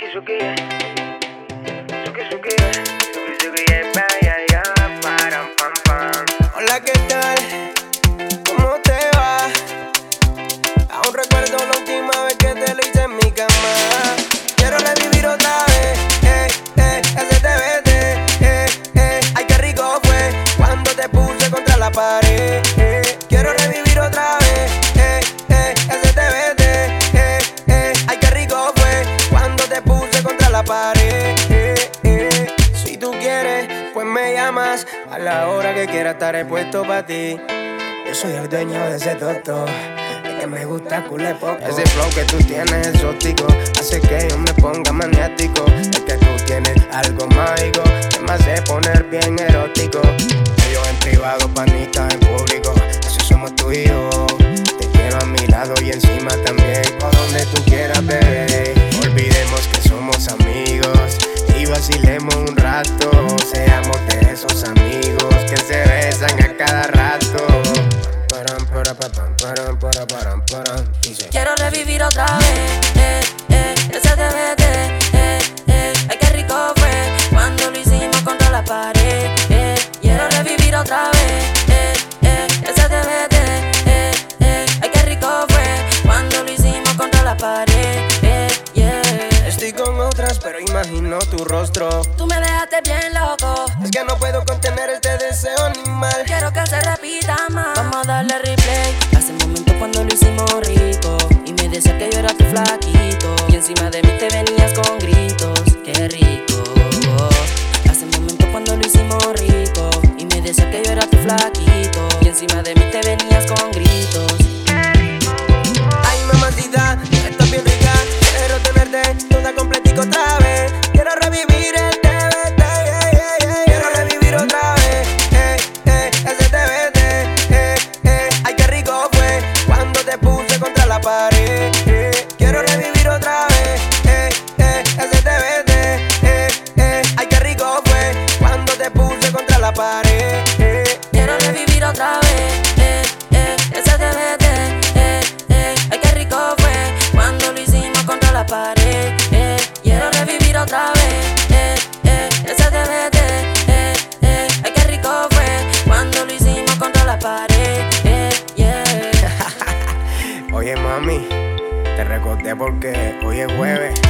Suki suki yeah. Suki suki yeah. Vaya ya. Param pam pam. Hola, ¿qué tal? ¿Cómo te va? Aún recuerdo la última vez que te lo hice en mi cama. Quiero revivir otra vez, eh, eh, ese TBT, eh, eh. Ay, qué rico fue cuando te puse contra la pared. A la hora que quiera estaré puesto para ti. Yo soy el dueño de ese toto. El que me gusta culé poco. Ese flow que tú tienes exótico hace que yo me ponga maniático. Es que tú tienes algo mágico que me hace poner bien erótico. Yo en privado, panita en público. Eso somos tú y. Te quiero a mi lado y encima también. Por donde tú quieras, bebé. Olvidemos que somos amigos y vacilemos un rato. Seamos Quiero revivir otra vez, eh, eh, ese TBT, eh, eh, ay qué rico fue cuando lo hicimos contra la pared, eh, quiero revivir otra vez, eh, eh, ese TBT, eh, eh, ay qué rico fue cuando lo hicimos contra la pared, eh, yeah. Estoy con otras, pero imagino tu rostro. Tú me dejaste bien loco, Es que no puedo contener este deseo animal. quiero que se repita más. Vamos a darle encima de mí te venías con gritos, qué rico. Hace un momento cuando lo hicimos rico y me decías que yo era tu flaquito y encima de mí te venías con gritos. Ay, mamacita, estás bien rica. Quiero tenerte toda completica otra vez. Quiero revivir el TBT. yeah, yeah, yeah. Quiero revivir otra vez. Eh, eh, ese TBT. Eh, eh. Ay, qué rico fue cuando te puse contra la pared. Te recordé porque hoy es jueves.